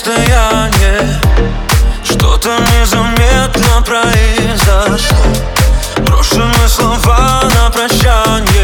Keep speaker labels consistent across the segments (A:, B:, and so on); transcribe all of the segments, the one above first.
A: расстояние Что-то незаметно произошло. Брошены слова на прощание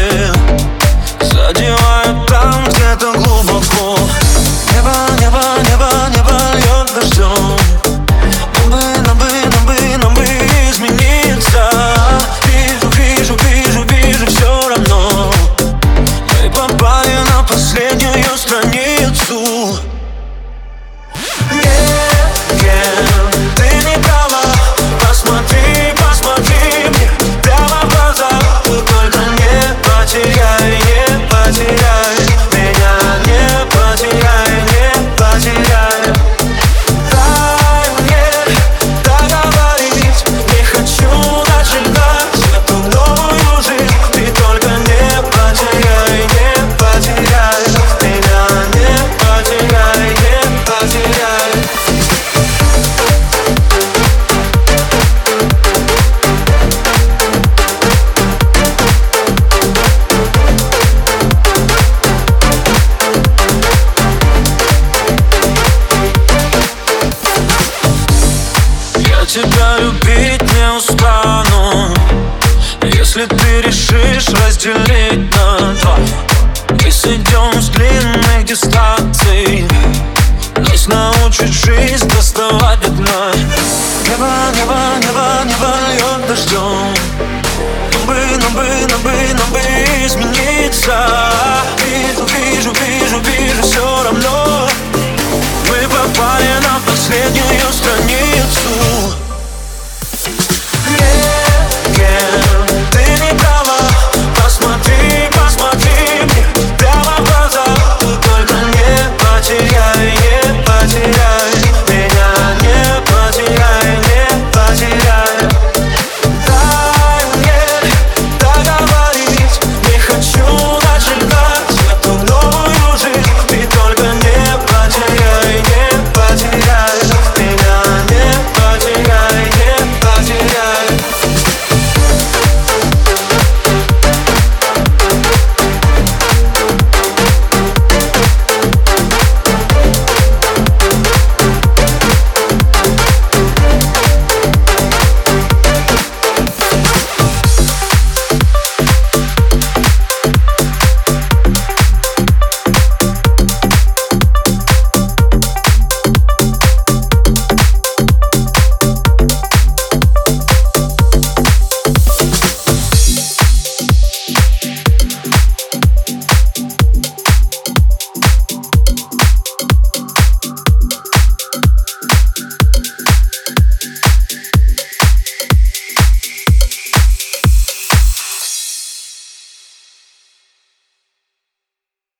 A: любить не устану. Если ты решишь разделить на два Мы сойдем с длинных дистанций. Нас научит жизнь доставать от дна. Небо, небо, небо, небо льет дождем Нам бы, нам бы, нам бы, нам бы измениться.